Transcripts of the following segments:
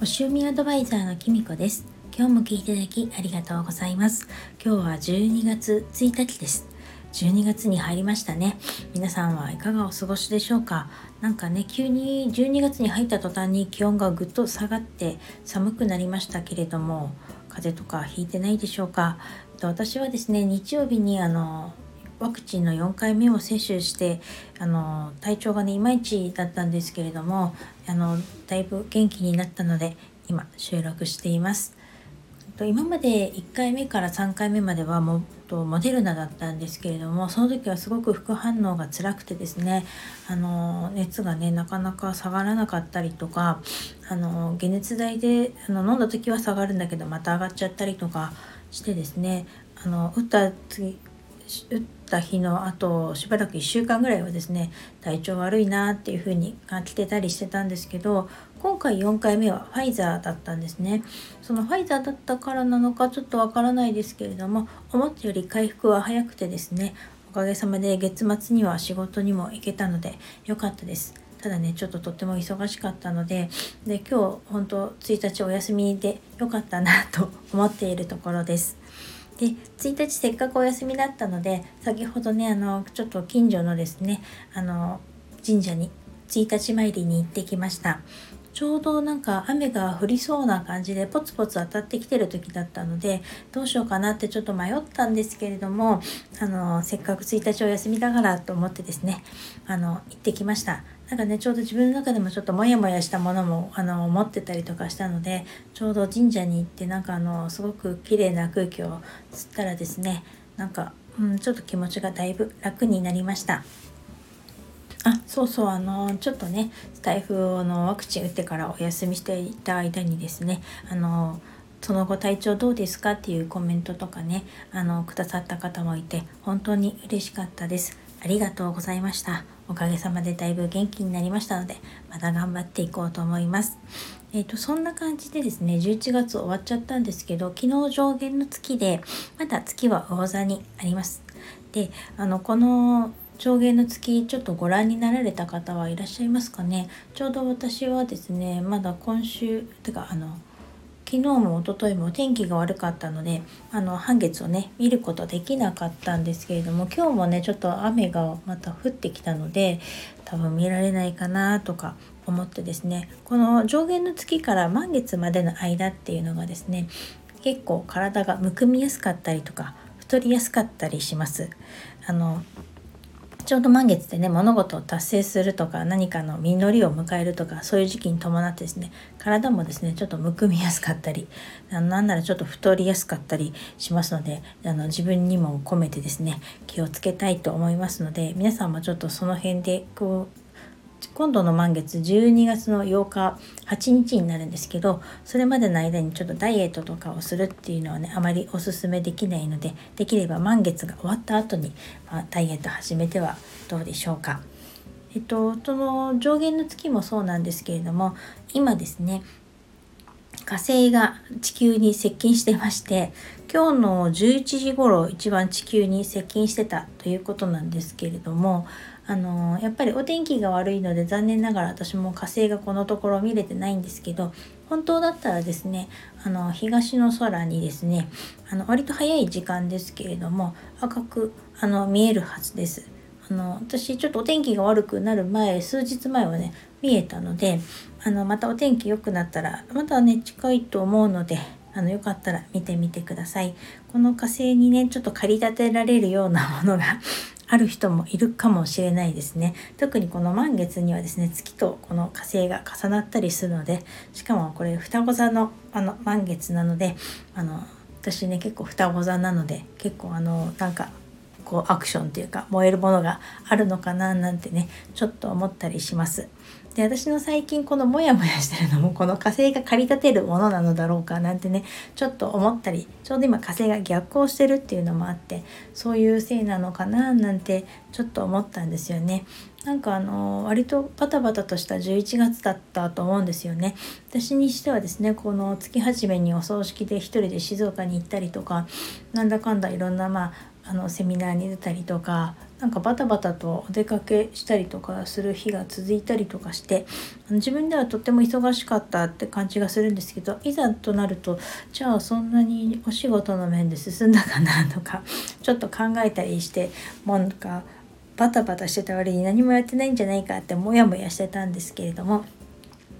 星読みアドバイザーのきみこです。今日も聞いていただきありがとうございます。今日は12月1日です。12月に入りましたね。皆さんはいかがお過ごしでしょうか？なんかね急に12月に入った途端に気温がぐっと下がって寒くなりましたけれども風邪とかひいてないでしょうか？私はですね日曜日にあのワクチンの4回目を接種してあの体調がねいまいちだったんですけれどもあのだいぶ元気になったので今収録しています。今まで1回目から3回目まではもとモデルナだったんですけれどもその時はすごく副反応が辛くてですねあの熱がねなかなか下がらなかったりとかあの解熱剤であの飲んだ時は下がるんだけどまた上がっちゃったりとかしてですねあの打った次打った日のあとしばらく1週間ぐらいはですね体調悪いなっていう風に感じてたりしてたんですけど今回4回目はファイザーだったんですね。そのファイザーだったからなのかちょっとわからないですけれども思ったより回復は早くてですねおかげさまで月末には仕事にも行けたので良かったです。ただねちょっととっても忙しかったのでで今日本当1日お休みで良かったなと思っているところです。で1日せっかくお休みだったので先ほどねあのちょっと近所のですねあの神社に1日参りに行ってきました。ちょうどなんか雨が降りそうな感じでポツポツ当たってきてる時だったのでどうしようかなってちょっと迷ったんですけれどもあのせっかく1日お休みだからと思ってですねあの行ってきました。なんかねちょうど自分の中でもちょっとモヤモヤしたものもあの持ってたりとかしたのでちょうど神社に行ってなんかあのすごく綺麗な空気を吸ったらですねなんか、うん、ちょっと気持ちがだいぶ楽になりました。あそうそうあのちょっとねスタイフのワクチン打ってからお休みしていた間にですねあのその後体調どうですかっていうコメントとかねあのくださった方もいて本当に嬉しかったですありがとうございましたおかげさまでだいぶ元気になりましたのでまた頑張っていこうと思います。えーと、そんな感じでですね11月終わっちゃったんですけど昨日上限の月でまだ月は魚座にあります。であのこの上限の月ちょっとご覧になられた方はいらっしゃいますかね。ちょうど私はですねまだ今週てかあの昨日も一昨日も天気が悪かったのであの半月をね見ることできなかったんですけれども今日もねちょっと雨がまた降ってきたので多分見られないかなとか思ってですねこの上限の月から満月までの間っていうのがですね結構体がむくみやすかったりとか太りやすかったりします。あのちょうど満月でね物事を達成するとか何かの実りを迎えるとかそういう時期に伴ってですね体もですねちょっとむくみやすかったりなんならちょっと太りやすかったりしますのであの自分にも込めてですね気をつけたいと思いますので皆さんもちょっとその辺でこう今度の満月12月の8日8日になるんですけどそれまでの間にちょっとダイエットとかをするっていうのはねあまりおすすめできないのでできれば満月が終わった後に、まあ、ダイエット始めてはどうでしょうか。えっと、その上限の月もそうなんですけれども今ですね火星が地球に接近してまして今日の11時頃一番地球に接近してたということなんですけれどもあのやっぱりお天気が悪いので残念ながら私も火星がこのところ見れてないんですけど本当だったらですねあの東の空にですねあの割と早い時間ですけれども赤くあの見えるはずです。あの私ちょっとお天気が悪くなる前数日前はね見えたのであのまたお天気良くなったらまたね近いと思うのであのよかったら見てみてください。この火星にねちょっと駆り立てられるようなものがある人もいるかもしれないですね。特にこの満月にはですね月とこの火星が重なったりするのでしかもこれ双子座のあの満月なのであの私ね結構双子座なので結構あのなんかこうアクションっていうか燃えるものがあるのかななんてねちょっと思ったりします。で私の最近このモヤモヤしてるのもこの火星が駆り立てるものなのだろうかなんてねちょっと思ったりちょうど今火星が逆行してるっていうのもあってそういうせいなのかななんてちょっと思ったんですよね。なんかあの割とバタバタとした11月だったと思うんですよね。私にしてはですねこの月始めにお葬式で一人で静岡に行ったりとかなんだかんだいろんなまああのセミナーに出たりとかなんかバタバタとお出かけしたりとかする日が続いたりとかして自分ではとっても忙しかったって感じがするんですけどいざとなるとじゃあそんなにお仕事の面で進んだかなとか ちょっと考えたりしてもうなんかバタバタしてた割に何もやってないんじゃないかってモヤモヤしてたんですけれども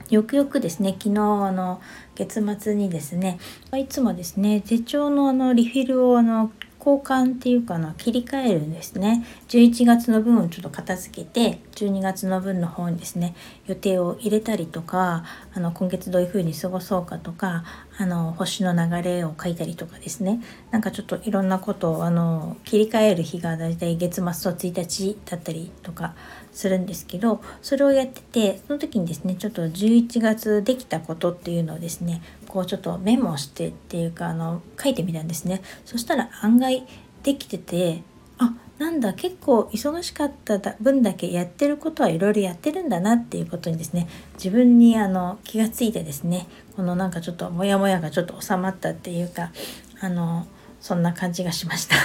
よくよくですね昨日あの月末にですねいつもですね手帳のあのリフィルをあの交換っていうかな切り替えるんですね。11月の分をちょっと片付けて12月の分の方にですね予定を入れたりとかあの今月どういうふうに過ごそうかとかあの星の流れを書いたりとかですね。なんかちょっといろんなことをあの切り替える日がだいたい月末と1日だったりとかするんですけどそれをやっててその時にですねちょっと11月できたことっていうのをですねこうちょっとメモしてっていうかあの書いてみたんですね。そしたら案外できててなんだ結構忙しかった分だけやってることはいろいろやってるんだなっていうことにですね自分にあの気がついてですねこのなんかちょっとモヤモヤがちょっと収まったっていうかあのそんな感じがしました。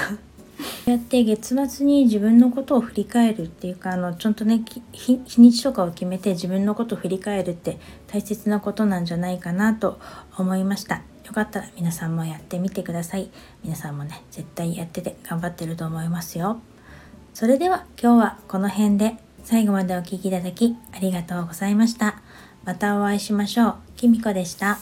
やって月末に自分のことを振り返るっていうかあのちゃんとね日にちとかを決めて自分のことを振り返るって大切なことなんじゃないかなと思いました。よかったら皆さんもやってみてください。皆さんもね絶対やってて頑張ってると思いますよ。それでは今日はこの辺で最後までお聴きいただきありがとうございました。またお会いしましょう。きみこでした。